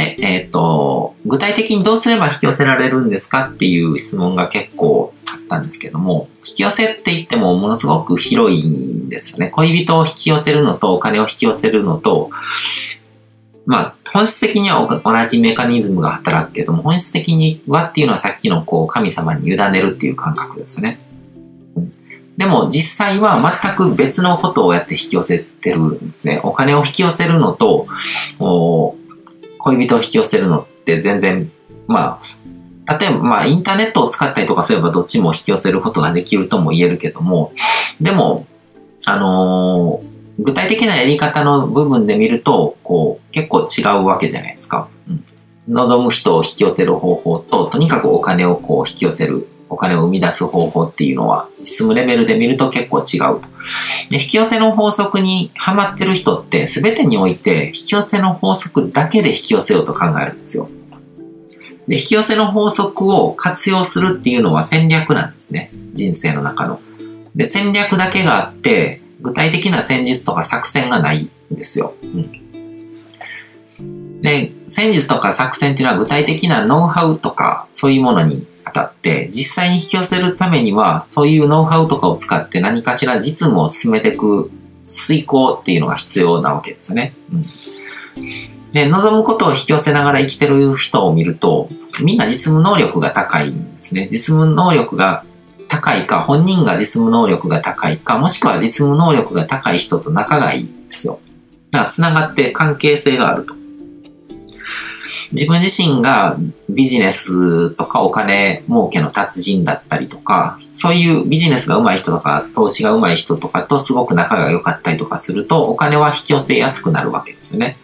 で、えっ、と、具体的にどうすれば引き寄せられるんですかっていう質問が結構あったんですけども、引き寄せって言ってもものすごく広いんですよね。恋人を引き寄せるのとお金を引き寄せるのと、まあ、本質的には同じメカニズムが働くけども、本質的にはっていうのはさっきのこう神様に委ねるっていう感覚ですね。でも実際は全く別のことをやって引き寄せてるんですね。お金を引き寄せるのと、恋人を引き寄せるのって全然、まあ、例えば、まあ、インターネットを使ったりとかすればどっちも引き寄せることができるとも言えるけども、でも、あのー、具体的なやり方の部分で見ると、こう、結構違うわけじゃないですか。うん、望む人を引き寄せる方法と、とにかくお金をこう引き寄せるお金を生み出す方法っていうのは、実務レベルで見ると結構違う。で、引き寄せの法則にハマってる人って全てにおいて引き寄せの法則だけで引き寄せようと考えるんですよ。で、引き寄せの法則を活用するっていうのは戦略なんですね。人生の中の。で、戦略だけがあって、具体的な戦術とか作戦がないんですよ。うん、で、戦術とか作戦っていうのは具体的なノウハウとかそういうものにあたって、実際に引き寄せるためには、そういうノウハウとかを使って何かしら実務を進めていく遂行っていうのが必要なわけですよね。うん。で、望むことを引き寄せながら生きてる人を見ると、みんな実務能力が高いんですね。実務能力が高いか、本人が実務能力が高いか、もしくは実務能力が高い人と仲がいいんですよ。だから繋がって関係性があると。自分自身がビジネスとかお金儲けの達人だったりとか、そういうビジネスが上手い人とか、投資が上手い人とかとすごく仲が良かったりとかすると、お金は引き寄せやすくなるわけですよね。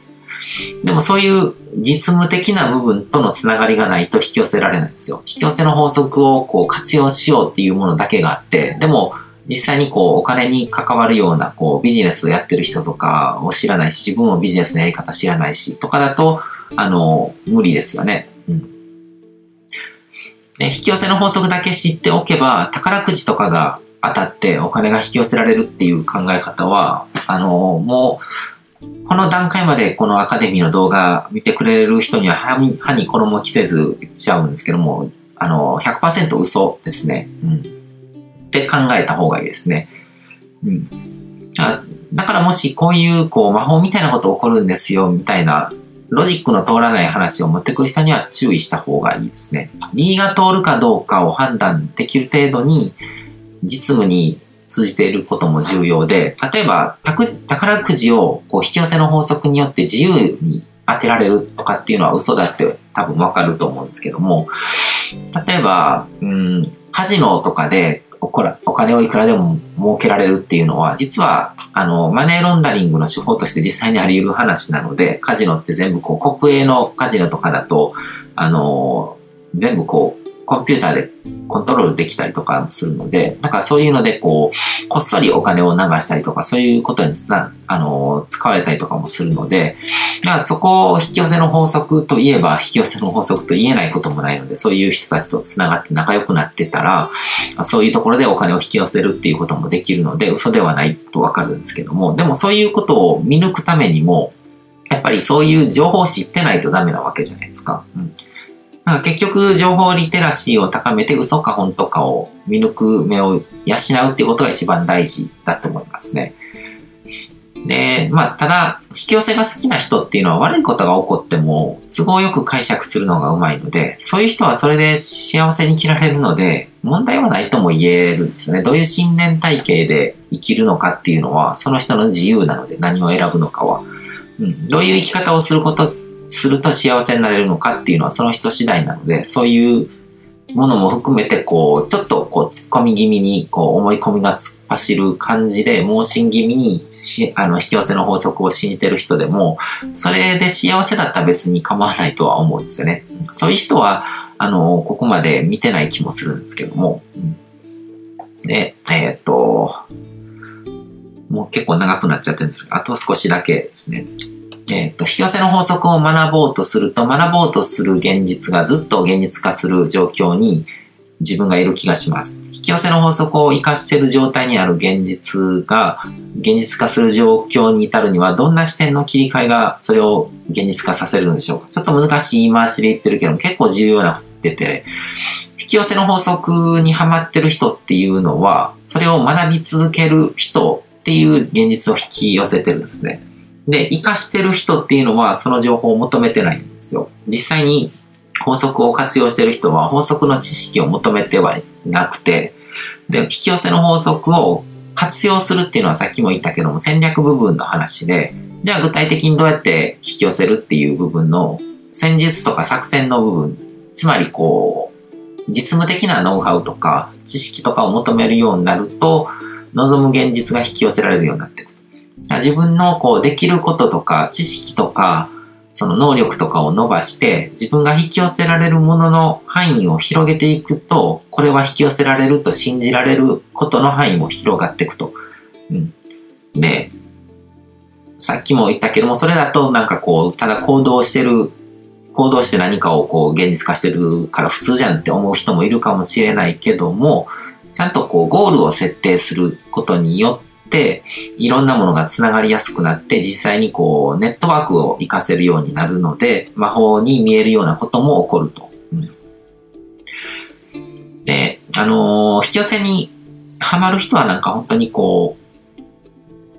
でもそういう実務的な部分とのつながりがないと引き寄せられないんですよ。引き寄せの法則をこう活用しようっていうものだけがあって、でも実際にこうお金に関わるようなこうビジネスをやってる人とかを知らないし、自分もビジネスのやり方知らないしとかだと、あの、無理ですよね。うん。引き寄せの法則だけ知っておけば、宝くじとかが当たってお金が引き寄せられるっていう考え方は、あの、もう、この段階までこのアカデミーの動画見てくれる人には歯に歯に衣着せず言っちゃうんですけども、あの、100%嘘ですね。うん。って考えた方がいいですね。うん。だからもしこういうこう魔法みたいなこと起こるんですよみたいなロジックの通らない話を持ってくる人には注意した方がいいですね。右が通るかどうかを判断できる程度に実務に通じていることも重要で、例えば宝くじをこう引き寄せの法則によって自由に当てられるとかっていうのは嘘だって多分わかると思うんですけども、例えば、うん、カジノとかでお金をいくらでも儲けられるっていうのは、実は、あの、マネーロンダリングの手法として実際にあり得る話なので、カジノって全部こう、国営のカジノとかだと、あの、全部こう、コンピューターでコントロールできたりとかするので、だからそういうので、こう、こっそりお金を流したりとか、そういうことにつな、あの、使われたりとかもするので、だからそこを引き寄せの法則といえば、引き寄せの法則と言えないこともないので、そういう人たちと繋がって仲良くなってたら、そういうところでお金を引き寄せるっていうこともできるので、嘘ではないとわかるんですけども、でもそういうことを見抜くためにも、やっぱりそういう情報を知ってないとダメなわけじゃないですか。うんなんか結局、情報リテラシーを高めて嘘か本当かを見抜く目を養うっていうことが一番大事だと思いますね。で、まあ、ただ、引き寄せが好きな人っていうのは悪いことが起こっても都合よく解釈するのがうまいので、そういう人はそれで幸せに生きられるので、問題はないとも言えるんですね。どういう信念体系で生きるのかっていうのは、その人の自由なので何を選ぶのかは。うん、どういう生き方をすることすると幸せになれるのかっていうのはその人次第なので、そういうものも含めて、こう、ちょっとこう、突っ込み気味に、こう、思い込みが突っ走る感じで、盲信気味にし、あの、引き寄せの法則を信じてる人でも、それで幸せだったら別に構わないとは思うんですよね。そういう人は、あの、ここまで見てない気もするんですけども。で、えー、っと、もう結構長くなっちゃってるんですが、あと少しだけですね。えっ、ー、と、引き寄せの法則を学ぼうとすると、学ぼうとする現実がずっと現実化する状況に自分がいる気がします。引き寄せの法則を活かしている状態にある現実が現実化する状況に至るにはどんな視点の切り替えがそれを現実化させるんでしょうかちょっと難しい言い回しで言ってるけど結構重要なってて引き寄せの法則にはまってる人っていうのはそれを学び続ける人っていう現実を引き寄せてるんですね。で、活かしてる人っていうのはその情報を求めてないんですよ。実際に法則を活用してる人は法則の知識を求めてはいなくて、で、引き寄せの法則を活用するっていうのはさっきも言ったけども戦略部分の話で、じゃあ具体的にどうやって引き寄せるっていう部分の戦術とか作戦の部分、つまりこう、実務的なノウハウとか知識とかを求めるようになると、望む現実が引き寄せられるようになってくる。自分のこうできることとか知識とかその能力とかを伸ばして自分が引き寄せられるものの範囲を広げていくとこれは引き寄せられると信じられることの範囲も広がっていくと。うん、でさっきも言ったけどもそれだとなんかこうただ行動してる行動して何かをこう現実化してるから普通じゃんって思う人もいるかもしれないけどもちゃんとこうゴールを設定することによっ、いろんなものがつながりやすくなって、実際にこう、ネットワークを活かせるようになるので、魔法に見えるようなことも起こると。うん、で、あのー、引き寄せにハマる人はなんか本当にこう、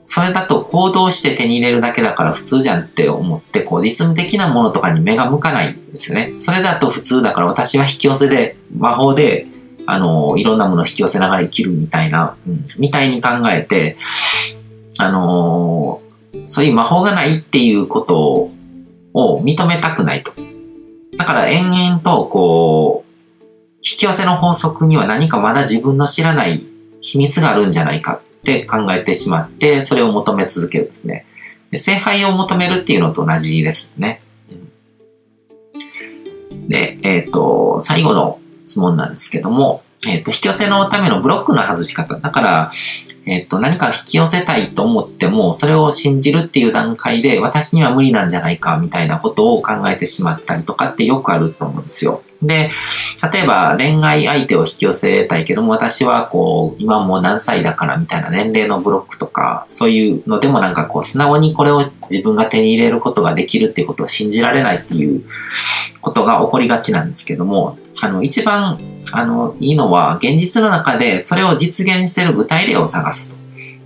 それだと行動して手に入れるだけだから普通じゃんって思って、こう、実務的なものとかに目が向かないんですよね。それだと普通だから私は引き寄せで、魔法であの、いろんなものを引き寄せながら生きるみたいな、うん、みたいに考えて、あのそういう魔法がないっていうことを認めたくないと。だから延々と、こう、引き寄せの法則には何かまだ自分の知らない秘密があるんじゃないかって考えてしまって、それを求め続けるんですね。で聖杯を求めるっていうのと同じですね。で、えっ、ー、と、最後の質問なんですけども、えっ、ー、と、引き寄せのためのブロックの外し方。だから、えっ、と、何か引き寄せたいと思っても、それを信じるっていう段階で、私には無理なんじゃないか、みたいなことを考えてしまったりとかってよくあると思うんですよ。で、例えば恋愛相手を引き寄せたいけども、私はこう、今もう何歳だからみたいな年齢のブロックとか、そういうのでもなんかこう、素直にこれを自分が手に入れることができるっていうことを信じられないっていうことが起こりがちなんですけども、あの、一番、あの、いいのは、現実の中でそれを実現している具体例を探すと。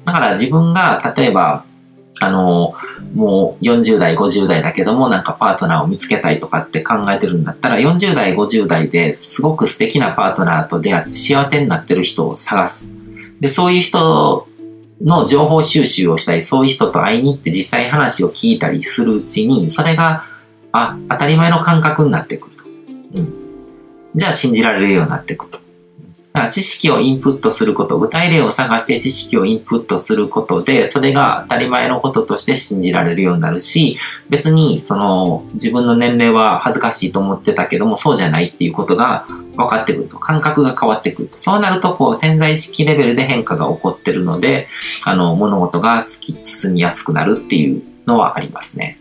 だから自分が、例えば、あの、もう40代、50代だけども、なんかパートナーを見つけたいとかって考えてるんだったら、40代、50代ですごく素敵なパートナーと出会って幸せになってる人を探す。で、そういう人の情報収集をしたり、そういう人と会いに行って実際話を聞いたりするうちに、それが、あ、当たり前の感覚になってくると。うん。じゃあ信じられるようになっていくと。だから知識をインプットすること、具体例を探して知識をインプットすることで、それが当たり前のこととして信じられるようになるし、別に、その、自分の年齢は恥ずかしいと思ってたけども、そうじゃないっていうことが分かってくると。感覚が変わってくると。そうなると、こう、潜在意識レベルで変化が起こってるので、あの、物事が進みやすくなるっていうのはありますね。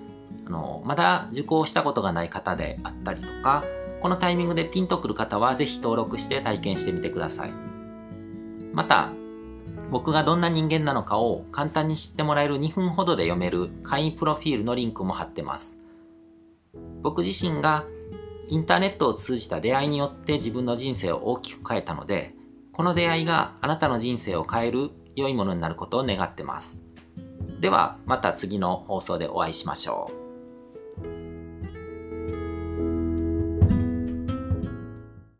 のまだ受講したことがない方であったりとかこのタイミングでピンとくる方はぜひ登録して体験してみてください。また僕がどんな人間なのかを簡単に知ってもらえる2分ほどで読める会員プロフィールのリンクも貼ってます。僕自身がインターネットを通じた出会いによって自分の人生を大きく変えたのでこの出会いがあなたの人生を変える良いものになることを願ってます。ではまた次の放送でお会いしましょう。